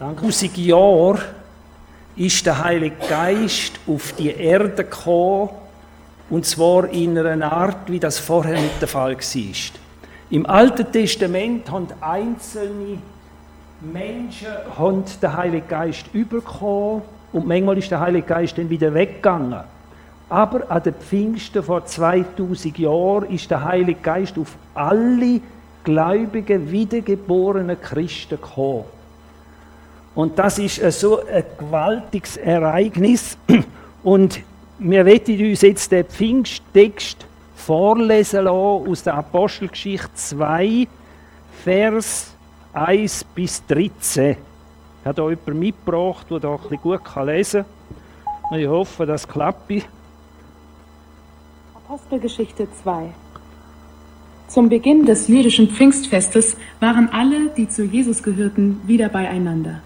Danke. 1000 Jahre ist der Heilige Geist auf die Erde gekommen, und zwar in einer Art, wie das vorher nicht der Fall war. Im Alten Testament haben einzelne Menschen den Heiligen Geist bekommen und manchmal ist der Heilige Geist dann wieder weggegangen. Aber an den Pfingsten vor 2000 Jahren ist der Heilige Geist auf alle gläubigen, wiedergeborenen Christen gekommen. Und das ist so ein gewaltiges Ereignis. Und wir werden uns jetzt den Pfingsttext vorlesen lassen aus der Apostelgeschichte 2, Vers 1 bis 13. Ich habe hier jemanden mitgebracht, der da ein bisschen gut lesen kann. Ich hoffe, das klappt. Apostelgeschichte 2 Zum Beginn des jüdischen Pfingstfestes waren alle, die zu Jesus gehörten, wieder beieinander.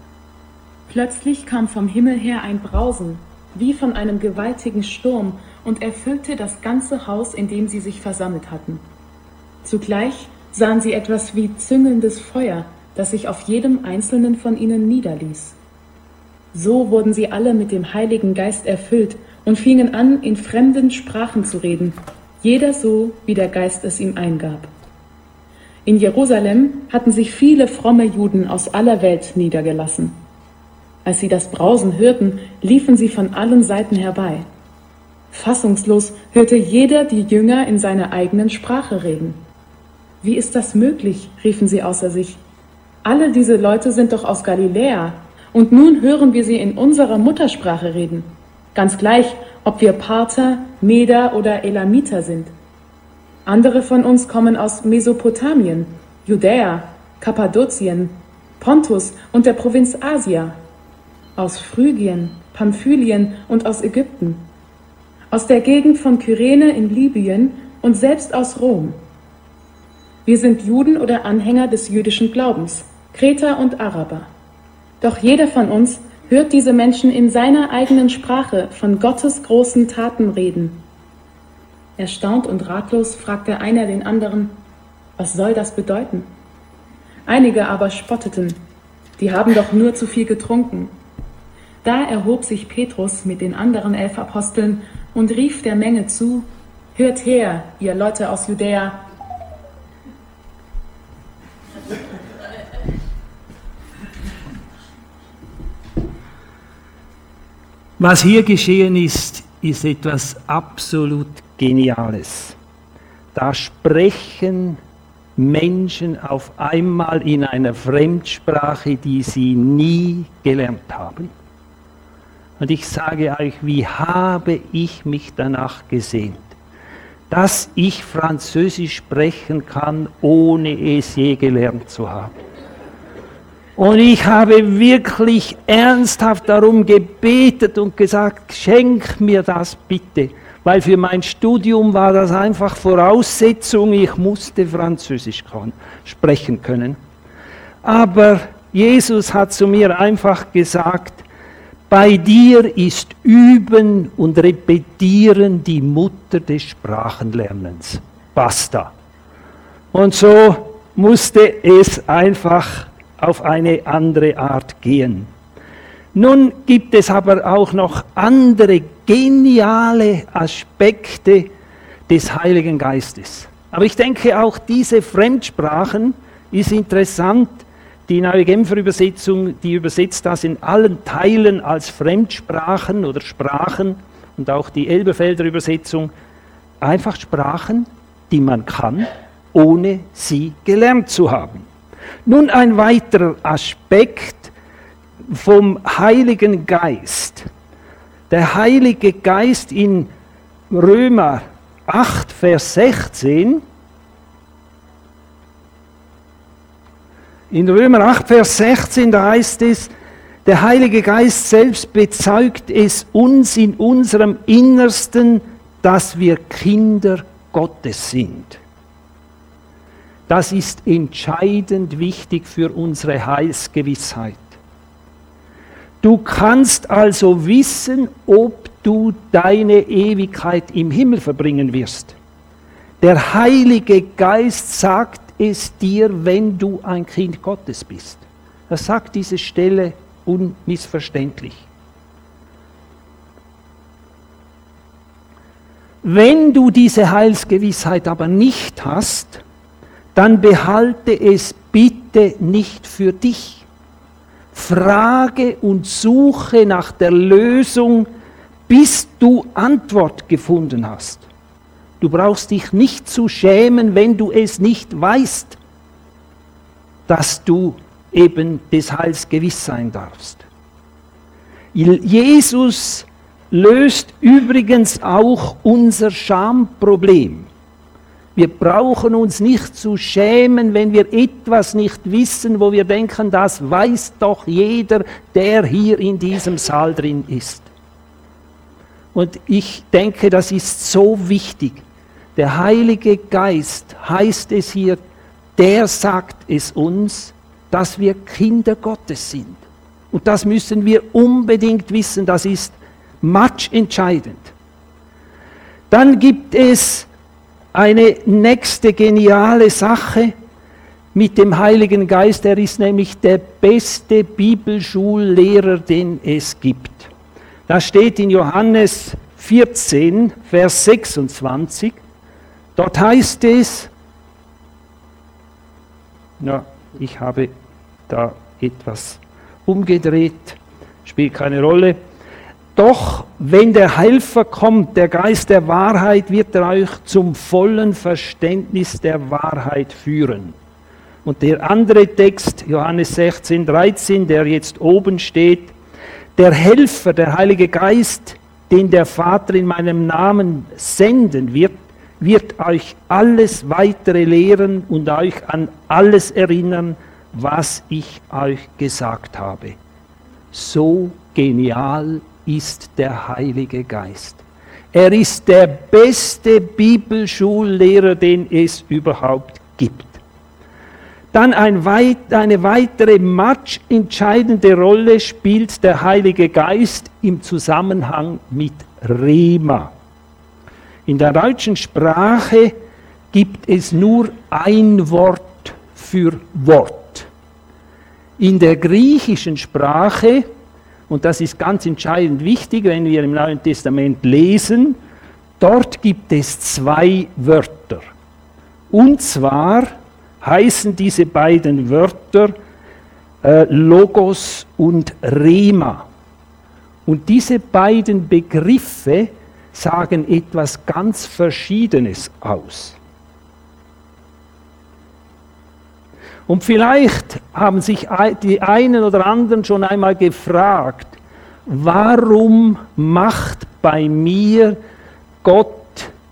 Plötzlich kam vom Himmel her ein Brausen, wie von einem gewaltigen Sturm, und erfüllte das ganze Haus, in dem sie sich versammelt hatten. Zugleich sahen sie etwas wie züngelndes Feuer, das sich auf jedem einzelnen von ihnen niederließ. So wurden sie alle mit dem Heiligen Geist erfüllt und fingen an, in fremden Sprachen zu reden, jeder so, wie der Geist es ihm eingab. In Jerusalem hatten sich viele fromme Juden aus aller Welt niedergelassen. Als sie das Brausen hörten, liefen sie von allen Seiten herbei. Fassungslos hörte jeder die Jünger in seiner eigenen Sprache reden. Wie ist das möglich? riefen sie außer sich. Alle diese Leute sind doch aus Galiläa, und nun hören wir sie in unserer Muttersprache reden. Ganz gleich, ob wir Parther, Meder oder Elamiter sind. Andere von uns kommen aus Mesopotamien, Judäa, Kappadokien, Pontus und der Provinz Asia aus Phrygien, Pamphylien und aus Ägypten, aus der Gegend von Kyrene in Libyen und selbst aus Rom. Wir sind Juden oder Anhänger des jüdischen Glaubens, Kreter und Araber. Doch jeder von uns hört diese Menschen in seiner eigenen Sprache von Gottes großen Taten reden. Erstaunt und ratlos fragte einer den anderen, was soll das bedeuten? Einige aber spotteten, die haben doch nur zu viel getrunken. Da erhob sich Petrus mit den anderen elf Aposteln und rief der Menge zu, Hört her, ihr Leute aus Judäa, Was hier geschehen ist, ist etwas absolut Geniales. Da sprechen Menschen auf einmal in einer Fremdsprache, die sie nie gelernt haben. Und ich sage euch, wie habe ich mich danach gesehnt, dass ich Französisch sprechen kann, ohne es je gelernt zu haben. Und ich habe wirklich ernsthaft darum gebetet und gesagt, schenk mir das bitte, weil für mein Studium war das einfach Voraussetzung, ich musste Französisch sprechen können. Aber Jesus hat zu mir einfach gesagt, bei dir ist Üben und Repetieren die Mutter des Sprachenlernens. Basta. Und so musste es einfach auf eine andere Art gehen. Nun gibt es aber auch noch andere geniale Aspekte des Heiligen Geistes. Aber ich denke, auch diese Fremdsprachen ist interessant, die neue Genfer Übersetzung, die übersetzt das in allen Teilen als Fremdsprachen oder Sprachen und auch die Elberfelder Übersetzung einfach Sprachen, die man kann, ohne sie gelernt zu haben. Nun ein weiterer Aspekt vom Heiligen Geist. Der Heilige Geist in Römer 8, Vers 16 In Römer 8, Vers 16, da heißt es, der Heilige Geist selbst bezeugt es uns in unserem Innersten, dass wir Kinder Gottes sind. Das ist entscheidend wichtig für unsere Heilsgewissheit. Du kannst also wissen, ob du deine Ewigkeit im Himmel verbringen wirst. Der Heilige Geist sagt es dir, wenn du ein Kind Gottes bist. Das sagt diese Stelle unmissverständlich. Wenn du diese Heilsgewissheit aber nicht hast, dann behalte es bitte nicht für dich. Frage und suche nach der Lösung, bis du Antwort gefunden hast. Du brauchst dich nicht zu schämen, wenn du es nicht weißt, dass du eben des Heils gewiss sein darfst. Jesus löst übrigens auch unser Schamproblem. Wir brauchen uns nicht zu schämen, wenn wir etwas nicht wissen, wo wir denken, das weiß doch jeder, der hier in diesem Saal drin ist. Und ich denke, das ist so wichtig. Der Heilige Geist heißt es hier, der sagt es uns, dass wir Kinder Gottes sind. Und das müssen wir unbedingt wissen, das ist much entscheidend. Dann gibt es eine nächste geniale Sache mit dem Heiligen Geist. Er ist nämlich der beste Bibelschullehrer, den es gibt. Das steht in Johannes 14, Vers 26. Dort heißt es, ja, ich habe da etwas umgedreht, spielt keine Rolle. Doch wenn der Helfer kommt, der Geist der Wahrheit, wird er euch zum vollen Verständnis der Wahrheit führen. Und der andere Text, Johannes 16, 13, der jetzt oben steht, der Helfer, der Heilige Geist, den der Vater in meinem Namen senden wird, wird euch alles weitere lehren und euch an alles erinnern, was ich euch gesagt habe. So genial ist der Heilige Geist. Er ist der beste Bibelschullehrer, den es überhaupt gibt. Dann ein weit, eine weitere matchentscheidende Rolle spielt der Heilige Geist im Zusammenhang mit Rema. In der deutschen Sprache gibt es nur ein Wort für Wort. In der griechischen Sprache und das ist ganz entscheidend wichtig, wenn wir im Neuen Testament lesen, dort gibt es zwei Wörter. Und zwar heißen diese beiden Wörter äh, Logos und Rema. Und diese beiden Begriffe sagen etwas ganz Verschiedenes aus. Und vielleicht haben sich die einen oder anderen schon einmal gefragt, warum macht bei mir Gott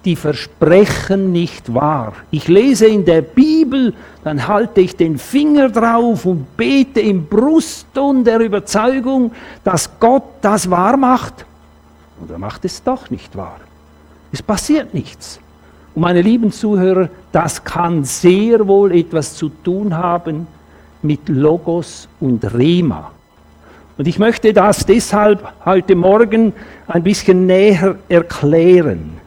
die Versprechen nicht wahr? Ich lese in der Bibel, dann halte ich den Finger drauf und bete im Brustton der Überzeugung, dass Gott das wahr macht. Und er macht es doch nicht wahr. Es passiert nichts. Und meine lieben Zuhörer, das kann sehr wohl etwas zu tun haben mit Logos und Rema. Und ich möchte das deshalb heute Morgen ein bisschen näher erklären.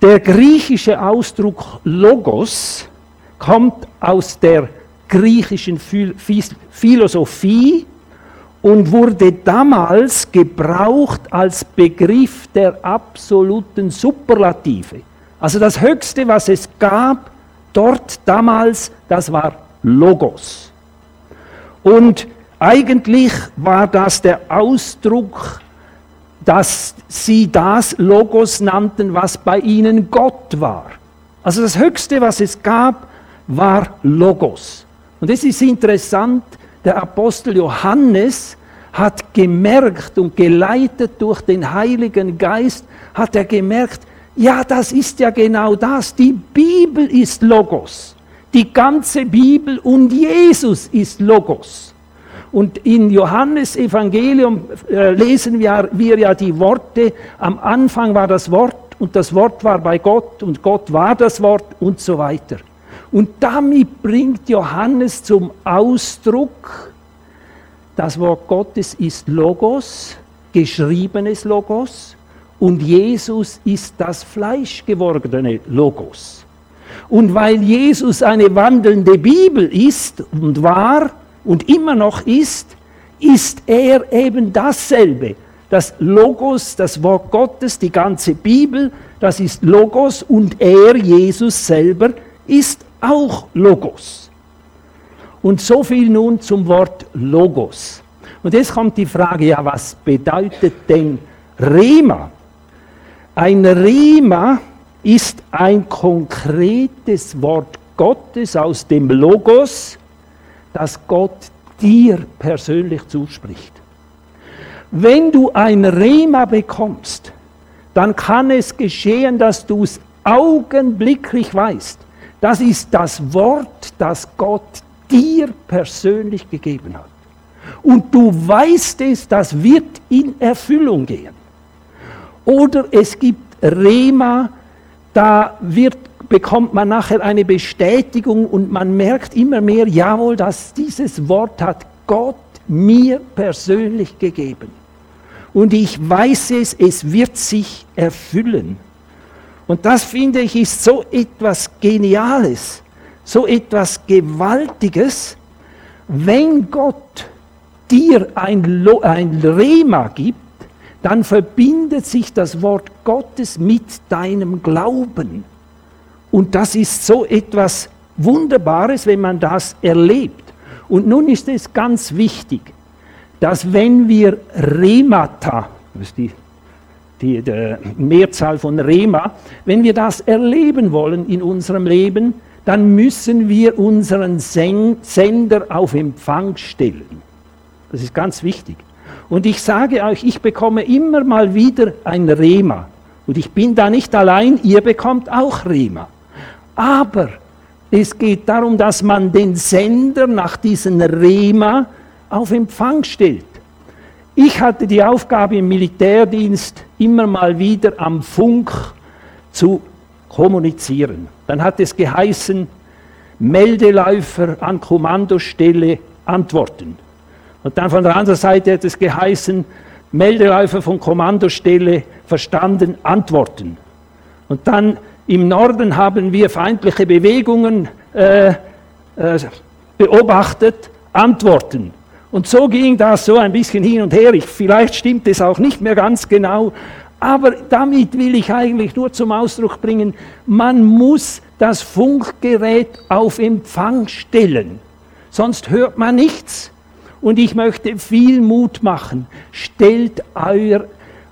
Der griechische Ausdruck Logos kommt aus der griechischen Philosophie und wurde damals gebraucht als Begriff der absoluten Superlative. Also das Höchste, was es gab dort damals, das war Logos. Und eigentlich war das der Ausdruck, dass sie das Logos nannten, was bei ihnen Gott war. Also das Höchste, was es gab, war Logos. Und es ist interessant, der Apostel Johannes hat gemerkt und geleitet durch den Heiligen Geist, hat er gemerkt, ja, das ist ja genau das. Die Bibel ist Logos. Die ganze Bibel und Jesus ist Logos. Und in Johannes Evangelium äh, lesen wir, wir ja die Worte, am Anfang war das Wort und das Wort war bei Gott und Gott war das Wort und so weiter. Und damit bringt Johannes zum Ausdruck, das Wort Gottes ist Logos, geschriebenes Logos, und Jesus ist das fleischgewordene Logos. Und weil Jesus eine wandelnde Bibel ist und war, und immer noch ist, ist er eben dasselbe. Das Logos, das Wort Gottes, die ganze Bibel, das ist Logos und er, Jesus selber, ist auch Logos. Und so viel nun zum Wort Logos. Und jetzt kommt die Frage, ja, was bedeutet denn Rema? Ein Rema ist ein konkretes Wort Gottes aus dem Logos, das Gott dir persönlich zuspricht. Wenn du ein Rema bekommst, dann kann es geschehen, dass du es augenblicklich weißt. Das ist das Wort, das Gott dir persönlich gegeben hat. Und du weißt es, das wird in Erfüllung gehen. Oder es gibt Rema, da wird, bekommt man nachher eine Bestätigung und man merkt immer mehr, jawohl, dass dieses Wort hat Gott mir persönlich gegeben. Und ich weiß es, es wird sich erfüllen. Und das finde ich ist so etwas Geniales, so etwas Gewaltiges, wenn Gott dir ein, ein Rema gibt, dann verbindet sich das Wort Gottes mit deinem Glauben. Und das ist so etwas Wunderbares, wenn man das erlebt. Und nun ist es ganz wichtig, dass wenn wir Remata, das ist die, die, die Mehrzahl von Rema, wenn wir das erleben wollen in unserem Leben, dann müssen wir unseren Sender auf Empfang stellen. Das ist ganz wichtig. Und ich sage euch, ich bekomme immer mal wieder ein Rema. Und ich bin da nicht allein, ihr bekommt auch Rema. Aber es geht darum, dass man den Sender nach diesem Rema auf Empfang stellt. Ich hatte die Aufgabe im Militärdienst immer mal wieder am Funk zu kommunizieren. Dann hat es geheißen, Meldeläufer an Kommandostelle antworten. Und dann von der anderen Seite hat es geheißen, Meldeläufer von Kommandostelle verstanden, antworten. Und dann im Norden haben wir feindliche Bewegungen äh, äh, beobachtet, antworten. Und so ging das so ein bisschen hin und her. Ich, vielleicht stimmt es auch nicht mehr ganz genau, aber damit will ich eigentlich nur zum Ausdruck bringen, man muss das Funkgerät auf Empfang stellen, sonst hört man nichts. Und ich möchte viel Mut machen. Stellt euer,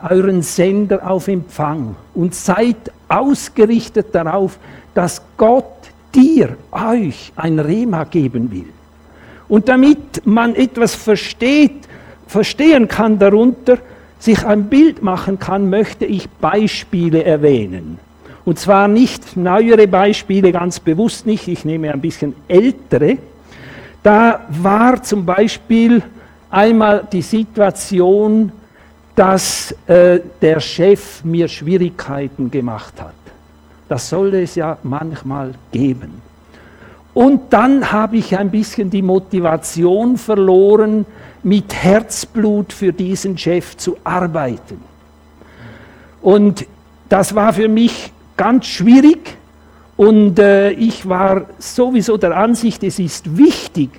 euren Sender auf Empfang und seid ausgerichtet darauf, dass Gott dir, euch ein Rema geben will. Und damit man etwas versteht, verstehen kann darunter, sich ein Bild machen kann, möchte ich Beispiele erwähnen. Und zwar nicht neuere Beispiele, ganz bewusst nicht, ich nehme ein bisschen ältere, da war zum Beispiel einmal die Situation, dass äh, der Chef mir Schwierigkeiten gemacht hat. Das soll es ja manchmal geben. Und dann habe ich ein bisschen die Motivation verloren, mit Herzblut für diesen Chef zu arbeiten. Und das war für mich ganz schwierig, und äh, ich war sowieso der Ansicht, es ist wichtig,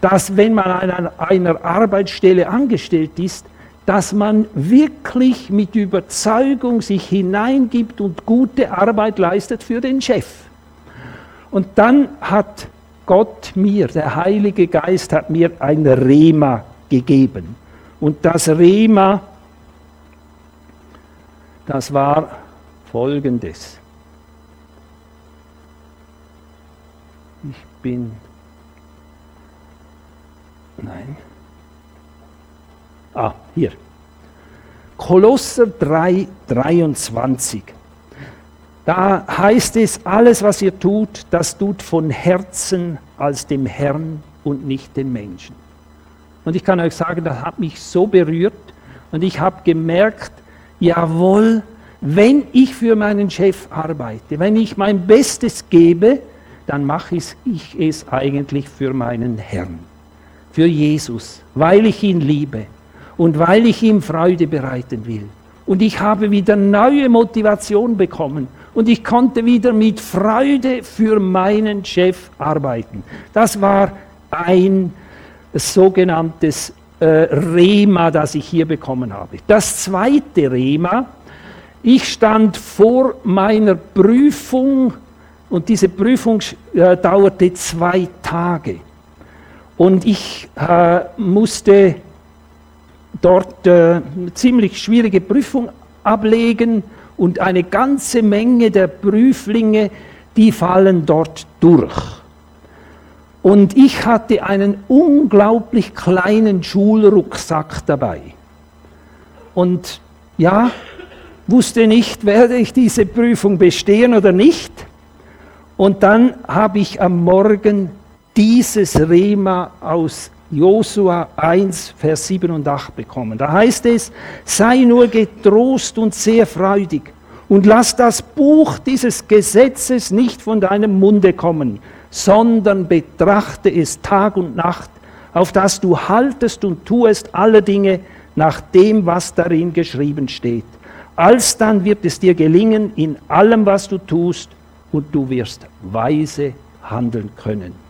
dass wenn man an einer, einer Arbeitsstelle angestellt ist, dass man wirklich mit Überzeugung sich hineingibt und gute Arbeit leistet für den Chef. Und dann hat Gott mir, der Heilige Geist hat mir ein Rema gegeben. Und das Rema, das war folgendes. Ich bin. Nein. Ah, hier. Kolosser 3, 23. Da heißt es, alles, was ihr tut, das tut von Herzen als dem Herrn und nicht den Menschen. Und ich kann euch sagen, das hat mich so berührt und ich habe gemerkt, jawohl, wenn ich für meinen Chef arbeite, wenn ich mein Bestes gebe, dann mache ich es eigentlich für meinen Herrn, für Jesus, weil ich ihn liebe und weil ich ihm Freude bereiten will. Und ich habe wieder neue Motivation bekommen und ich konnte wieder mit Freude für meinen Chef arbeiten. Das war ein sogenanntes äh, Rema, das ich hier bekommen habe. Das zweite Rema, ich stand vor meiner Prüfung und diese Prüfung äh, dauerte zwei Tage. Und ich äh, musste dort äh, eine ziemlich schwierige Prüfung ablegen und eine ganze Menge der Prüflinge, die fallen dort durch. Und ich hatte einen unglaublich kleinen Schulrucksack dabei. Und ja, wusste nicht, werde ich diese Prüfung bestehen oder nicht. Und dann habe ich am Morgen dieses Rema aus Josua 1, Vers 7 und 8 bekommen. Da heißt es, sei nur getrost und sehr freudig und lass das Buch dieses Gesetzes nicht von deinem Munde kommen, sondern betrachte es Tag und Nacht, auf das du haltest und tuest alle Dinge nach dem, was darin geschrieben steht. Alsdann wird es dir gelingen in allem, was du tust, und du wirst weise handeln können.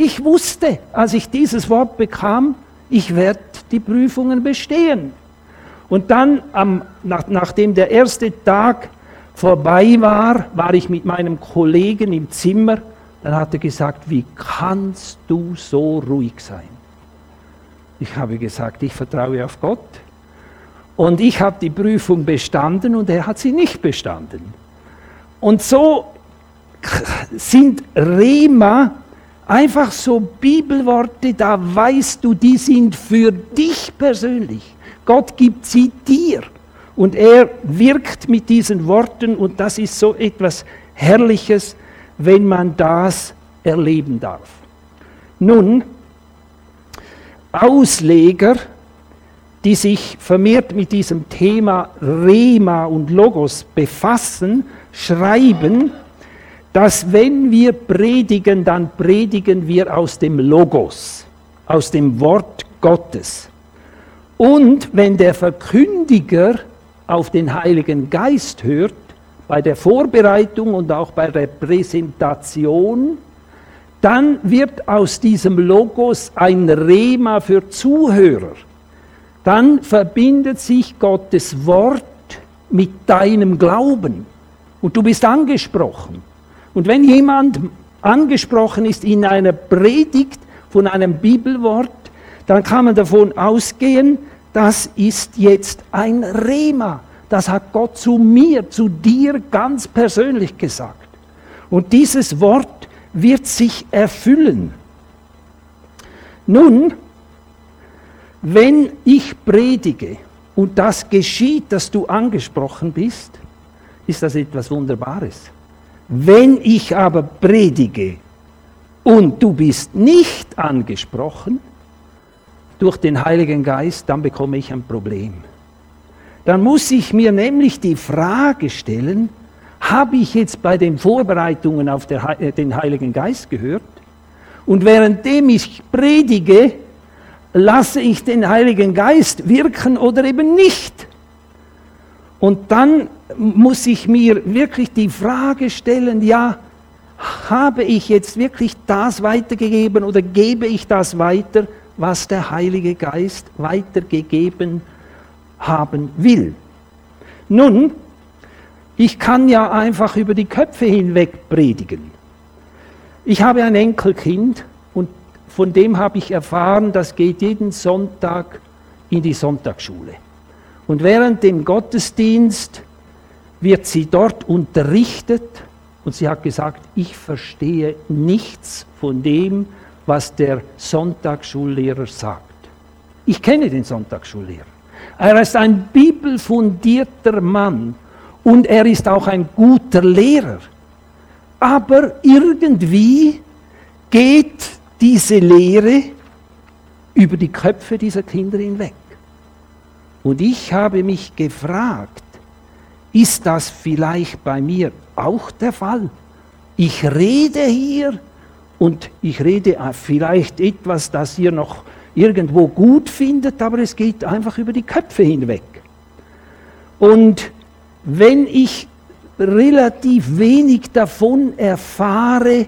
Ich wusste, als ich dieses Wort bekam, ich werde die Prüfungen bestehen. Und dann, am, nach, nachdem der erste Tag vorbei war, war ich mit meinem Kollegen im Zimmer. Dann hat er gesagt, wie kannst du so ruhig sein? Ich habe gesagt, ich vertraue auf Gott. Und ich habe die Prüfung bestanden und er hat sie nicht bestanden. Und so sind Rema einfach so Bibelworte, da weißt du, die sind für dich persönlich. Gott gibt sie dir und er wirkt mit diesen Worten und das ist so etwas Herrliches, wenn man das erleben darf. Nun, Ausleger, die sich vermehrt mit diesem Thema Rema und Logos befassen, schreiben, dass wenn wir predigen, dann predigen wir aus dem Logos, aus dem Wort Gottes. Und wenn der Verkündiger auf den Heiligen Geist hört, bei der Vorbereitung und auch bei der Präsentation, dann wird aus diesem Logos ein Rema für Zuhörer. Dann verbindet sich Gottes Wort mit deinem Glauben und du bist angesprochen. Und wenn jemand angesprochen ist in einer Predigt von einem Bibelwort, dann kann man davon ausgehen, das ist jetzt ein Rema. Das hat Gott zu mir, zu dir ganz persönlich gesagt. Und dieses Wort wird sich erfüllen. Nun, wenn ich predige und das geschieht, dass du angesprochen bist, ist das etwas Wunderbares. Wenn ich aber predige und du bist nicht angesprochen durch den Heiligen Geist, dann bekomme ich ein Problem. Dann muss ich mir nämlich die Frage stellen, habe ich jetzt bei den Vorbereitungen auf äh, den Heiligen Geist gehört? Und währenddem ich predige, lasse ich den Heiligen Geist wirken oder eben nicht? Und dann muss ich mir wirklich die Frage stellen, ja, habe ich jetzt wirklich das weitergegeben oder gebe ich das weiter, was der Heilige Geist weitergegeben haben will? Nun, ich kann ja einfach über die Köpfe hinweg predigen. Ich habe ein Enkelkind und von dem habe ich erfahren, das geht jeden Sonntag in die Sonntagsschule. Und während dem Gottesdienst wird sie dort unterrichtet und sie hat gesagt, ich verstehe nichts von dem, was der Sonntagsschullehrer sagt. Ich kenne den Sonntagsschullehrer. Er ist ein bibelfundierter Mann und er ist auch ein guter Lehrer. Aber irgendwie geht diese Lehre über die Köpfe dieser Kinder hinweg. Und ich habe mich gefragt, ist das vielleicht bei mir auch der Fall? Ich rede hier und ich rede vielleicht etwas, das ihr noch irgendwo gut findet, aber es geht einfach über die Köpfe hinweg. Und wenn ich relativ wenig davon erfahre,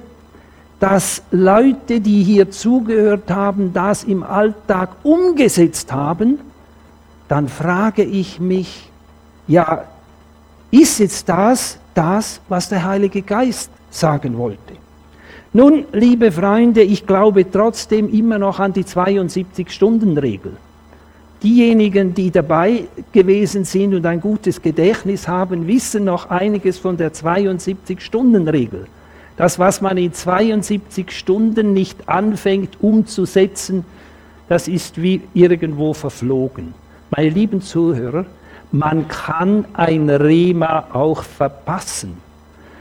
dass Leute, die hier zugehört haben, das im Alltag umgesetzt haben, dann frage ich mich, ja, ist jetzt das das, was der Heilige Geist sagen wollte? Nun, liebe Freunde, ich glaube trotzdem immer noch an die 72-Stunden-Regel. Diejenigen, die dabei gewesen sind und ein gutes Gedächtnis haben, wissen noch einiges von der 72-Stunden-Regel. Das, was man in 72 Stunden nicht anfängt umzusetzen, das ist wie irgendwo verflogen. Meine lieben Zuhörer, man kann ein Rema auch verpassen,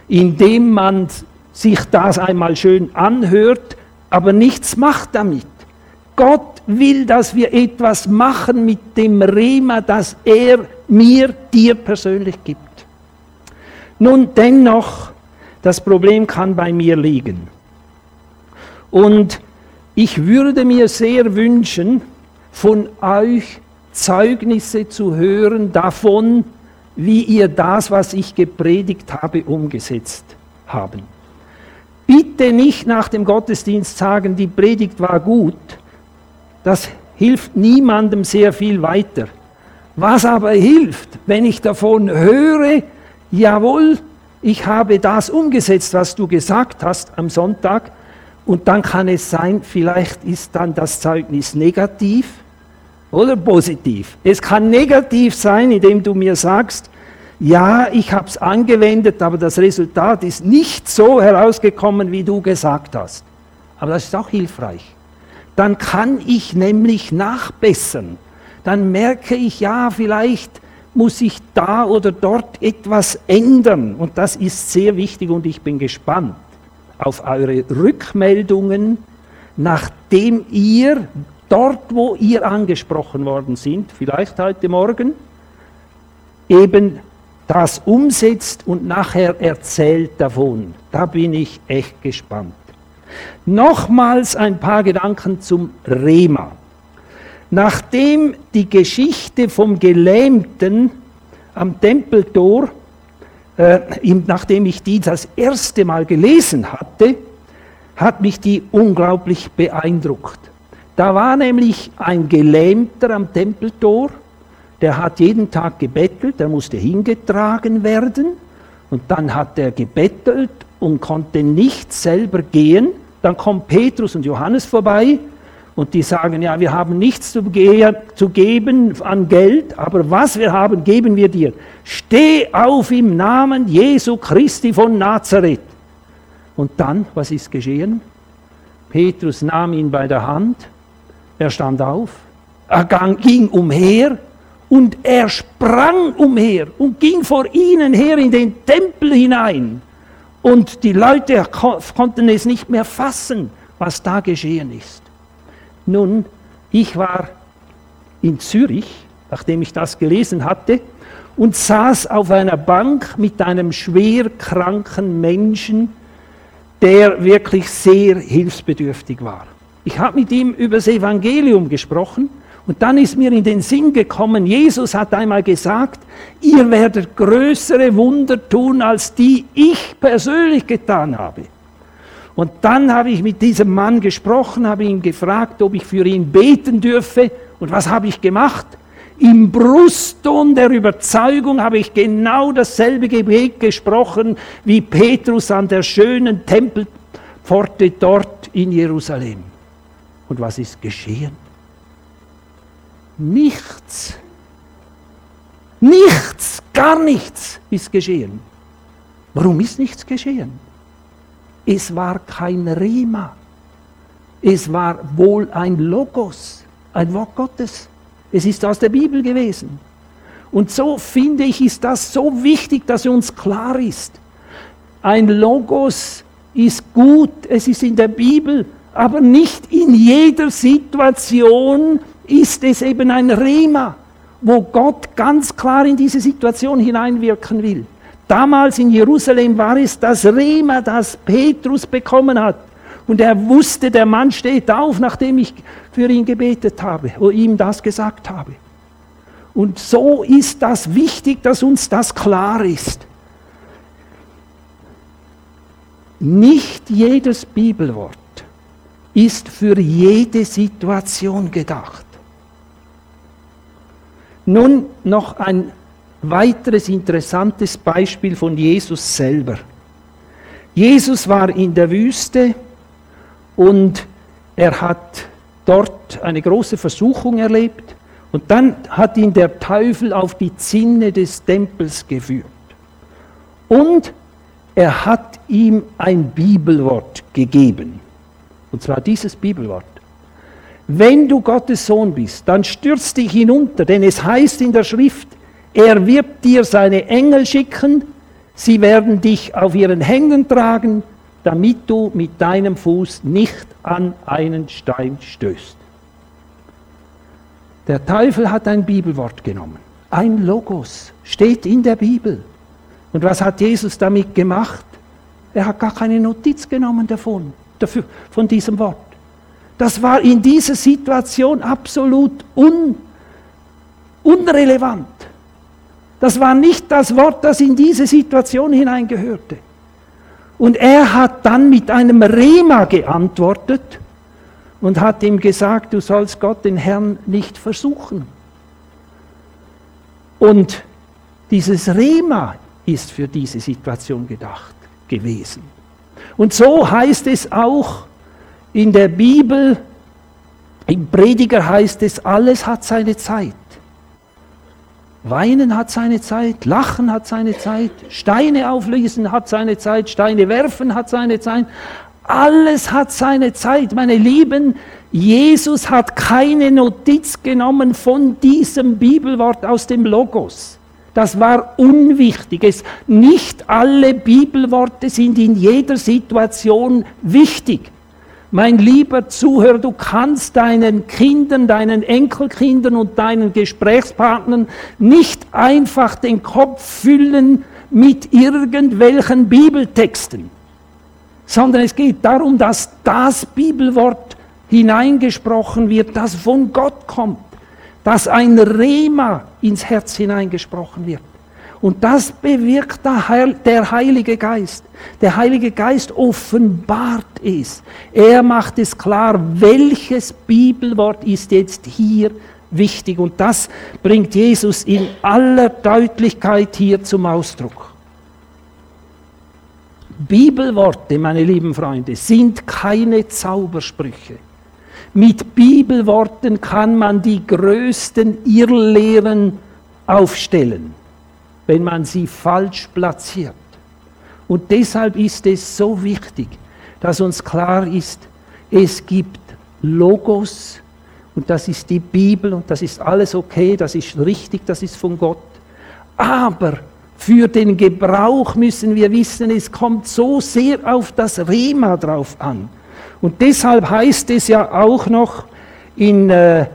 indem man sich das einmal schön anhört, aber nichts macht damit. Gott will, dass wir etwas machen mit dem Rema, das er mir, dir persönlich gibt. Nun dennoch, das Problem kann bei mir liegen. Und ich würde mir sehr wünschen, von euch Zeugnisse zu hören davon, wie ihr das, was ich gepredigt habe, umgesetzt haben. Bitte nicht nach dem Gottesdienst sagen, die Predigt war gut. Das hilft niemandem sehr viel weiter. Was aber hilft, wenn ich davon höre, jawohl, ich habe das umgesetzt, was du gesagt hast am Sonntag, und dann kann es sein, vielleicht ist dann das Zeugnis negativ oder positiv. Es kann negativ sein, indem du mir sagst, ja, ich habe es angewendet, aber das Resultat ist nicht so herausgekommen, wie du gesagt hast. Aber das ist auch hilfreich. Dann kann ich nämlich nachbessern. Dann merke ich, ja, vielleicht muss ich da oder dort etwas ändern. Und das ist sehr wichtig und ich bin gespannt auf eure Rückmeldungen, nachdem ihr dort, wo ihr angesprochen worden sind, vielleicht heute Morgen, eben das umsetzt und nachher erzählt davon. Da bin ich echt gespannt. Nochmals ein paar Gedanken zum Rema. Nachdem die Geschichte vom Gelähmten am Tempeltor, äh, nachdem ich die das erste Mal gelesen hatte, hat mich die unglaublich beeindruckt. Da war nämlich ein Gelähmter am Tempeltor, der hat jeden Tag gebettelt, der musste hingetragen werden und dann hat er gebettelt und konnte nicht selber gehen. Dann kommt Petrus und Johannes vorbei und die sagen, ja, wir haben nichts zu, zu geben an Geld, aber was wir haben, geben wir dir. Steh auf im Namen Jesu Christi von Nazareth. Und dann, was ist geschehen? Petrus nahm ihn bei der Hand, er stand auf, er ging umher und er sprang umher und ging vor ihnen her in den Tempel hinein. Und die Leute konnten es nicht mehr fassen, was da geschehen ist. Nun, ich war in Zürich, nachdem ich das gelesen hatte, und saß auf einer Bank mit einem schwer kranken Menschen, der wirklich sehr hilfsbedürftig war. Ich habe mit ihm über das Evangelium gesprochen und dann ist mir in den Sinn gekommen, Jesus hat einmal gesagt, ihr werdet größere Wunder tun, als die ich persönlich getan habe. Und dann habe ich mit diesem Mann gesprochen, habe ihn gefragt, ob ich für ihn beten dürfe. Und was habe ich gemacht? Im Brustton der Überzeugung habe ich genau dasselbe Gebet gesprochen wie Petrus an der schönen Tempelpforte dort in Jerusalem. Und was ist geschehen? Nichts. Nichts, gar nichts ist geschehen. Warum ist nichts geschehen? Es war kein Rema. Es war wohl ein Logos, ein Wort Gottes. Es ist aus der Bibel gewesen. Und so finde ich, ist das so wichtig, dass uns klar ist. Ein Logos ist gut, es ist in der Bibel, aber nicht in jeder Situation ist es eben ein Rema, wo Gott ganz klar in diese Situation hineinwirken will. Damals in Jerusalem war es das Rema, das Petrus bekommen hat. Und er wusste, der Mann steht auf, nachdem ich für ihn gebetet habe oder ihm das gesagt habe. Und so ist das wichtig, dass uns das klar ist. nicht jedes Bibelwort ist für jede Situation gedacht. Nun noch ein weiteres interessantes Beispiel von Jesus selber. Jesus war in der Wüste und er hat dort eine große Versuchung erlebt und dann hat ihn der Teufel auf die Zinne des Tempels geführt. Und er hat ihm ein Bibelwort gegeben. Und zwar dieses Bibelwort. Wenn du Gottes Sohn bist, dann stürz dich hinunter, denn es heißt in der Schrift, er wird dir seine Engel schicken, sie werden dich auf ihren Händen tragen, damit du mit deinem Fuß nicht an einen Stein stößt. Der Teufel hat ein Bibelwort genommen, ein Logos, steht in der Bibel. Und was hat Jesus damit gemacht? Er hat gar keine Notiz genommen davon, dafür, von diesem Wort. Das war in dieser Situation absolut un, unrelevant. Das war nicht das Wort, das in diese Situation hineingehörte. Und er hat dann mit einem Rema geantwortet und hat ihm gesagt, du sollst Gott, den Herrn, nicht versuchen. Und dieses Rema ist für diese Situation gedacht gewesen. Und so heißt es auch in der Bibel, im Prediger heißt es, alles hat seine Zeit. Weinen hat seine Zeit, Lachen hat seine Zeit, Steine auflösen hat seine Zeit, Steine werfen hat seine Zeit. Alles hat seine Zeit, meine Lieben. Jesus hat keine Notiz genommen von diesem Bibelwort aus dem Logos. Das war Unwichtiges. Nicht alle Bibelworte sind in jeder Situation wichtig. Mein lieber Zuhörer, du kannst deinen Kindern, deinen Enkelkindern und deinen Gesprächspartnern nicht einfach den Kopf füllen mit irgendwelchen Bibeltexten, sondern es geht darum, dass das Bibelwort hineingesprochen wird, das von Gott kommt, dass ein Rema ins Herz hineingesprochen wird. Und das bewirkt der Heilige Geist. Der Heilige Geist offenbart es. Er macht es klar, welches Bibelwort ist jetzt hier wichtig. Und das bringt Jesus in aller Deutlichkeit hier zum Ausdruck. Bibelworte, meine lieben Freunde, sind keine Zaubersprüche. Mit Bibelworten kann man die größten Irrlehren aufstellen wenn man sie falsch platziert. Und deshalb ist es so wichtig, dass uns klar ist, es gibt Logos und das ist die Bibel und das ist alles okay, das ist richtig, das ist von Gott. Aber für den Gebrauch müssen wir wissen, es kommt so sehr auf das Rema drauf an. Und deshalb heißt es ja auch noch in äh,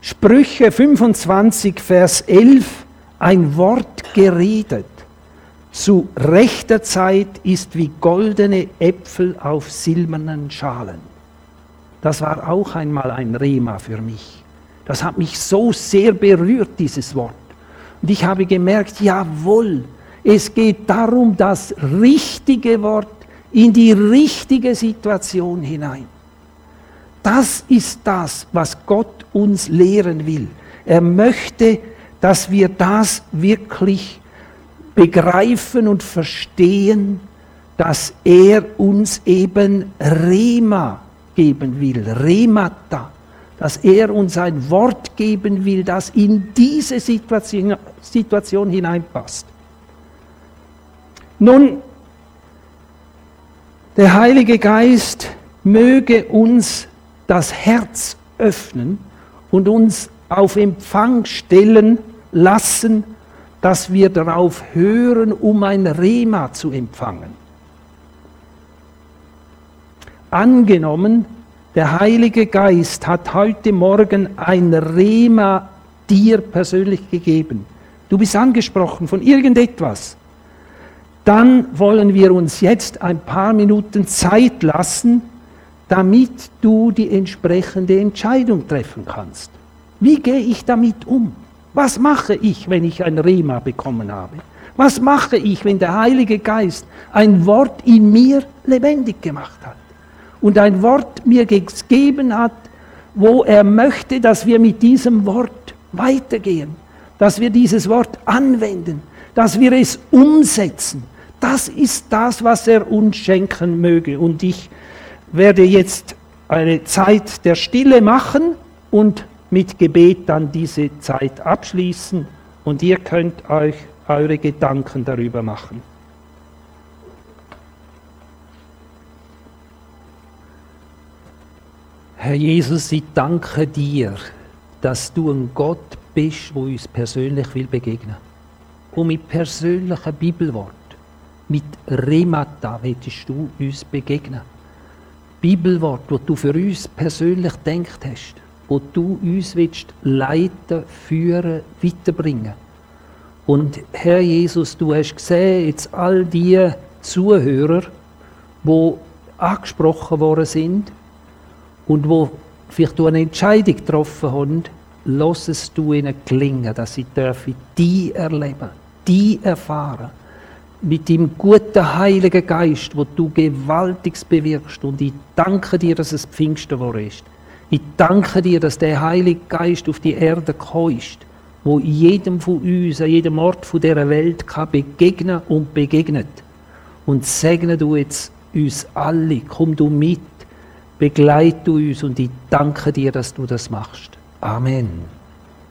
Sprüche 25, Vers 11, ein Wort geredet zu rechter Zeit ist wie goldene Äpfel auf silbernen Schalen. Das war auch einmal ein Rema für mich. Das hat mich so sehr berührt, dieses Wort. Und ich habe gemerkt, jawohl, es geht darum, das richtige Wort in die richtige Situation hinein. Das ist das, was Gott uns lehren will. Er möchte, dass wir das wirklich begreifen und verstehen, dass er uns eben Rema geben will, Remata, dass er uns ein Wort geben will, das in diese Situation, Situation hineinpasst. Nun, der Heilige Geist möge uns das Herz öffnen und uns auf Empfang stellen lassen, dass wir darauf hören, um ein Rema zu empfangen. Angenommen, der Heilige Geist hat heute Morgen ein Rema dir persönlich gegeben. Du bist angesprochen von irgendetwas. Dann wollen wir uns jetzt ein paar Minuten Zeit lassen, damit du die entsprechende Entscheidung treffen kannst. Wie gehe ich damit um? Was mache ich, wenn ich ein Rema bekommen habe? Was mache ich, wenn der Heilige Geist ein Wort in mir lebendig gemacht hat und ein Wort mir gegeben hat, wo er möchte, dass wir mit diesem Wort weitergehen, dass wir dieses Wort anwenden, dass wir es umsetzen. Das ist das, was er uns schenken möge. Und ich werde jetzt eine Zeit der Stille machen und mit Gebet dann diese Zeit abschließen und ihr könnt euch eure Gedanken darüber machen. Herr Jesus, ich danke dir, dass du ein Gott bist, wo uns persönlich will begegnen. Und mit persönlichen Bibelwort, mit Remata willst du uns begegnen. Bibelwort, wo du für uns persönlich denkt hast, wo du uns willst leiten, führen, weiterbringen. Und Herr Jesus, du hast gesehen, jetzt all die Zuhörer, wo angesprochen worden sind und wo vielleicht du eine Entscheidung getroffen haben, lass es du ihnen gelingen, dass sie dürfen die erleben, die erfahren, mit dem guten Heiligen Geist, wo du Gewaltiges bewirkst. Und ich danke dir, dass es Pfingsten war ist. Ich danke dir, dass der Heilige Geist auf die Erde gekommen ist wo jedem von uns, an jedem Ort von dieser Welt kann begegnen und begegnet. Und segne du jetzt uns alle, komm du mit, begleite du uns und ich danke dir, dass du das machst. Amen.